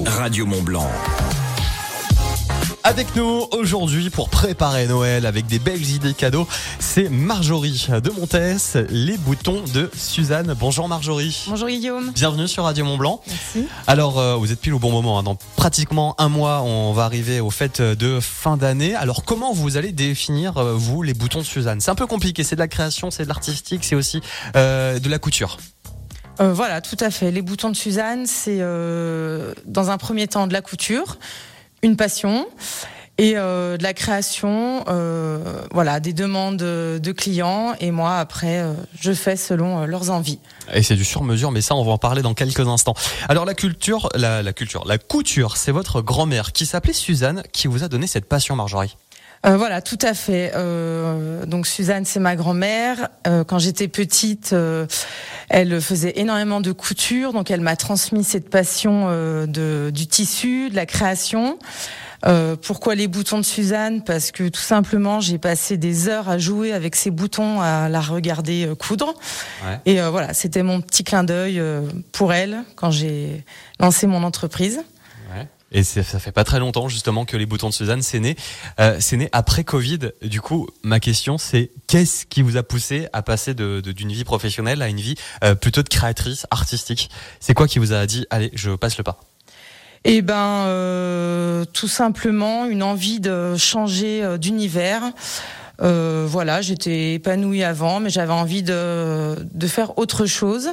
Radio Mont Blanc. Avec nous aujourd'hui pour préparer Noël avec des belles idées cadeaux, c'est Marjorie de Montes, les boutons de Suzanne. Bonjour Marjorie. Bonjour Guillaume. Bienvenue sur Radio Mont Blanc. Merci. Alors euh, vous êtes pile au bon moment. hein. Dans pratiquement un mois, on va arriver aux fêtes de fin d'année. Alors comment vous allez définir euh, vous les boutons de Suzanne? C'est un peu compliqué. C'est de la création, c'est de l'artistique, c'est aussi euh, de la couture. Euh, voilà, tout à fait. Les boutons de Suzanne, c'est euh, dans un premier temps de la couture, une passion et euh, de la création, voilà, des demandes de clients. Et moi, après, je fais selon leurs envies. Et c'est du sur-mesure, mais ça, on va en parler dans quelques instants. Alors la culture, la, la culture, la couture, c'est votre grand-mère qui s'appelait Suzanne qui vous a donné cette passion, Marjorie? Euh, voilà, tout à fait. Euh, donc Suzanne, c'est ma grand-mère. Euh, quand j'étais petite, euh, elle faisait énormément de couture, donc elle m'a transmis cette passion euh, de, du tissu, de la création. Euh, pourquoi les boutons de Suzanne? Parce que tout simplement, j'ai passé des heures à jouer avec ces boutons, à la regarder coudre. Ouais. Et euh, voilà, c'était mon petit clin d'œil euh, pour elle quand j'ai lancé mon entreprise. Et c'est- ça fait pas très longtemps justement que les boutons de Suzanne c'est né. Euh, c'est né après Covid. Du coup, ma question c'est qu'est-ce qui vous a poussé à passer de- de- d'une vie professionnelle à une vie euh, plutôt de créatrice artistique? C'est quoi qui vous a dit allez, je passe le pas? Eh ben, euh, tout simplement une envie de changer euh, d'univers. Euh, voilà, j'étais épanouie avant, mais j'avais envie de, de faire autre chose.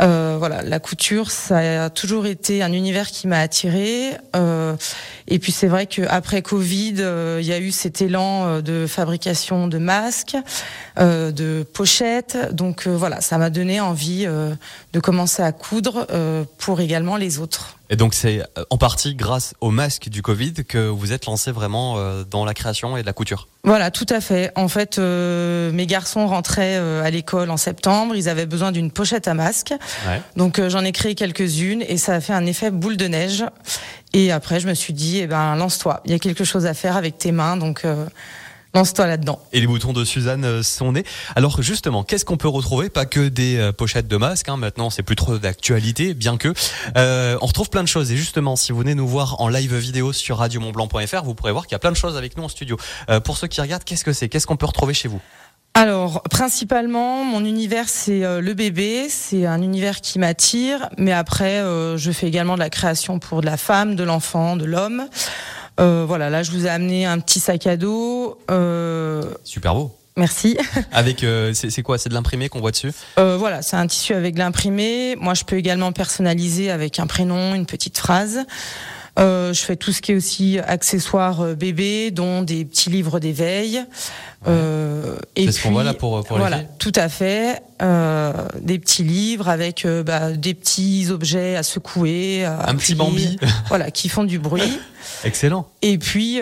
Euh, voilà, la couture, ça a toujours été un univers qui m'a attirée. Euh, et puis c'est vrai qu'après Covid, euh, il y a eu cet élan euh, de fabrication de masques, de pochettes. Donc voilà, ça m'a donné envie de commencer à coudre pour également les autres. Et donc c'est euh, en partie grâce au masque du Covid que vous êtes lancé vraiment euh, dans la création et de la couture. Voilà, tout à fait. En fait, euh, mes garçons rentraient euh, à l'école en septembre. Ils avaient besoin d'une pochette à masque. Ouais. Donc euh, j'en ai créé quelques-unes et ça a fait un effet boule de neige. Et après, je me suis dit, eh ben, lance-toi. Il y a quelque chose à faire avec tes mains, donc euh, lance-toi là-dedans. Et les boutons de Suzanne euh, sont nés. Alors justement, qu'est-ce qu'on peut retrouver? Pas que des euh, pochettes de masques. Hein, maintenant, c'est plus trop d'actualité, bien que euh, on retrouve plein de choses. Et justement, si vous venez nous voir en live vidéo sur radiomontblanc.fr, vous pourrez voir qu'il y a plein de choses avec nous en studio. Euh, pour ceux qui regardent, qu'est-ce que c'est? Qu'est-ce qu'on peut retrouver chez vous? Alors, principalement, mon univers, c'est euh, le bébé. C'est un univers qui m'attire. Mais après, euh, je fais également de la création pour de la femme, de l'enfant, de l'homme. Euh, voilà, là, je vous ai amené un petit sac à dos. Euh, Super beau. merci. Avec, euh, c'est c'est quoi? C'est de l'imprimé qu'on voit dessus? Euh, voilà, c'est un tissu avec de l'imprimé. Moi, je peux également personnaliser avec un prénom, une petite phrase. Euh, je fais tout ce qui est aussi accessoires euh, bébé, dont des petits livres d'éveil. Euh, et C'est ce qu'on voit là pour, pour les voilà, filles tout à fait. Euh, des petits livres avec bah, des petits objets à secouer, à Un petit Bambi. voilà, qui font du bruit. Excellent. Et puis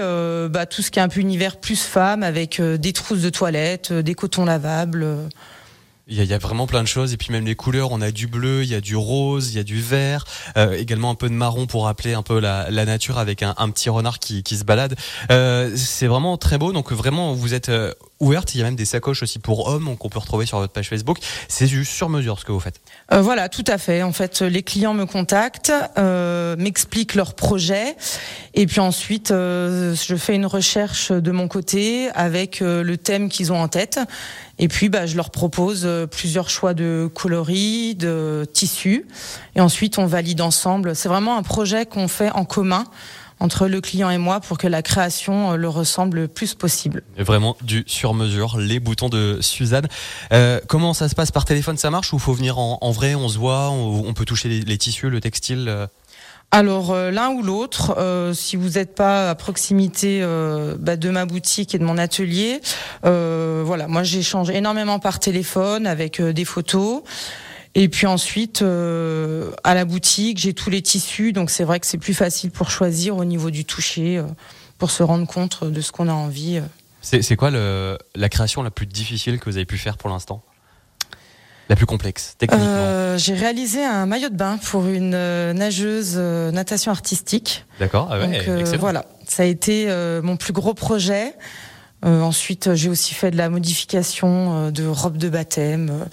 bah, tout ce qui est un peu univers plus femme, avec des trousses de toilette, des cotons lavables. Il y, a, y a vraiment plein de choses. Et puis même les couleurs, on a du bleu, il y a du rose, il y a du vert, euh, également un peu de marron pour rappeler un peu la, la nature avec un, un petit renard qui, qui se balade. Euh, c'est vraiment très beau, donc vraiment vous êtes euh, ouverte. Il y a même des sacoches aussi pour hommes qu'on peut retrouver sur votre page Facebook. C'est juste sur mesure ce que vous faites. Euh, voilà, tout à fait. En fait, les clients me contactent, euh, m'expliquent leurs projets, et puis ensuite, euh, je fais une recherche de mon côté avec le thème qu'ils ont en tête, et puis bah, je leur propose plusieurs choix de coloris, de tissus, et ensuite on valide ensemble. C'est vraiment un projet qu'on fait en commun entre le client et moi pour que la création euh, le ressemble le plus possible. Vraiment du sur mesure, les boutons de Suzanne. Euh, comment ça se passe par téléphone Ça marche ou faut venir en, en vrai On se voit, on, on peut toucher les, les tissus, le textile. euh Alors euh, l'un ou l'autre, euh, si vous n'êtes pas à proximité euh, bah, de ma boutique et de mon atelier, voilà, moi j'échange énormément par téléphone avec des photos. Et puis ensuite, euh, à la boutique, j'ai tous les tissus, donc c'est vrai que c'est plus facile pour choisir au niveau du toucher, euh, pour se rendre compte de ce qu'on a envie. euh. C'est quoi le, la création la plus difficile que vous avez pu faire pour l'instant? La plus complexe, techniquement Euh, j'ai réalisé un maillot de bain pour une nageuse natation artistique. D'accord ah ouais, excellent. voilà, ça a été mon plus gros projet. Ensuite, j'ai aussi fait de la modification de robe de baptême.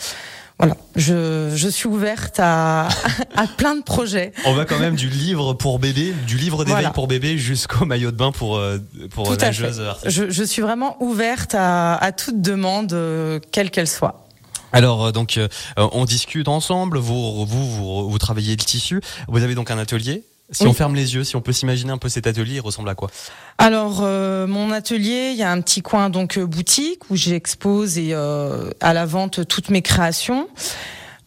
Voilà, je, je suis ouverte à, à plein de projets. On va quand même du livre pour bébé, du livre d'éveil pour bébé jusqu'au maillot de bain pour euh, pour Tout nageuse Je, je, suis vraiment ouverte à, à toute demande, euh, quelle qu'elle soit. Alors euh, donc on discute ensemble, vous, vous vous, vous travaillez le tissu, vous avez donc un atelier si on ferme les yeux, si on peut s'imaginer un peu cet atelier, il ressemble à quoi? Alors euh, mon atelier, il y a un petit coin donc euh, boutique où j'expose et euh, à la vente toutes mes créations.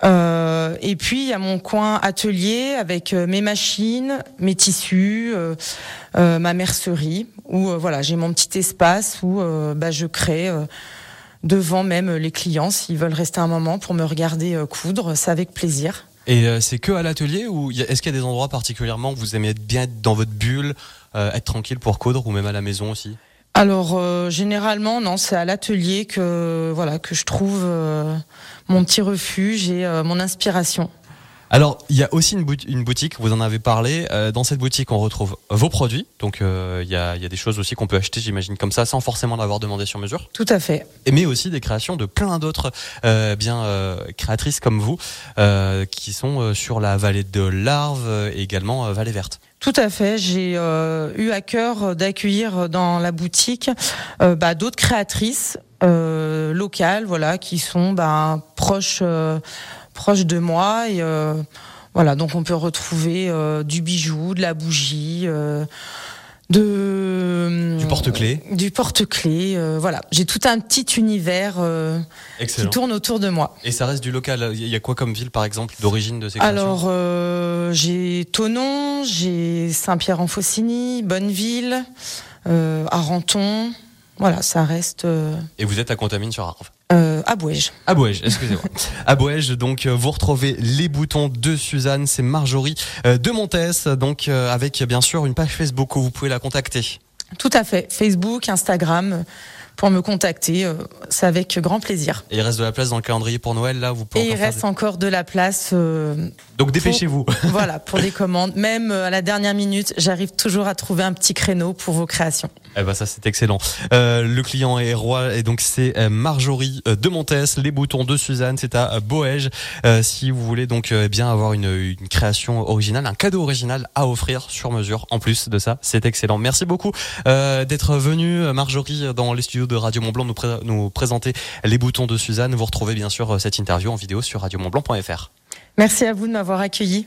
et puis il y a mon coin atelier avec mes machines, mes tissus, ma mercerie où voilà j'ai mon petit espace où bah, je crée devant même les clients s'ils veulent rester un moment pour me regarder coudre, c'est avec plaisir. Et euh, c'est que à l'atelier ou est-ce qu'il y a des endroits particulièrement où vous aimez bien être dans votre bulle, euh, être tranquille pour coudre ou même à la maison aussi? Alors euh, généralement non, c'est à l'atelier que voilà que je trouve mon petit refuge et mon inspiration. Alors, il y a aussi une, boutique, vous en avez parlé. Euh, dans cette boutique, on retrouve vos produits. Donc, euh, il y, a, des choses aussi qu'on peut acheter, j'imagine, comme ça, sans forcément l'avoir demandé sur mesure. Tout à fait. Mais aussi des créations de plein d'autres euh, bien créatrices comme vous, qui sont sur la vallée de l'Arve et également vallée verte. Tout à fait. J'ai eu à cœur d'accueillir dans la boutique bah, d'autres créatrices locales, voilà, qui sont bah, proches proche de moi et euh, voilà donc on peut retrouver euh, du bijou, de la bougie. Euh, de du porte-clés. du porte-clés voilà. J'ai tout un petit univers qui tourne autour de moi. Et ça reste du local. Il y a quoi comme ville par exemple d'origine de ces alors j'ai Tonon j'ai Saint-Pierre-en-Faucigny Bonneville Arenton. Voilà ça reste et vous êtes à Contamine sur Arve euh, à Bouège. À Bouège, excusez-moi. à Bouège, donc euh, vous retrouvez les boutons de Suzanne, c'est Marjorie euh, de Montes, donc euh, avec bien sûr une page Facebook où vous pouvez la contacter. Tout à fait, Facebook, Instagram pour me contacter. c'est avec grand plaisir. Et il reste de la place dans le calendrier pour Noël, là vous pouvez Et il reste encore de la place. Donc dépêchez-vous. voilà, pour des commandes. Même à la dernière minute, j'arrive toujours à trouver un petit créneau pour vos créations. Eh ben ça c'est excellent. Euh, le client est roi et donc c'est euh, Marjorie euh, de Montes, les boutons de Suzanne, c'est à Boège. si vous voulez donc eh bien avoir une, une, création originale, un cadeau original à offrir sur mesure. En plus de ça, c'est excellent. Merci beaucoup d'être venu Marjorie dans les studios de Radio Montblanc nous, nous présenter les boutons de Suzanne. Vous retrouvez bien sûr cette interview en vidéo sur radiomontblanc.fr. Merci à vous de m'avoir accueilli.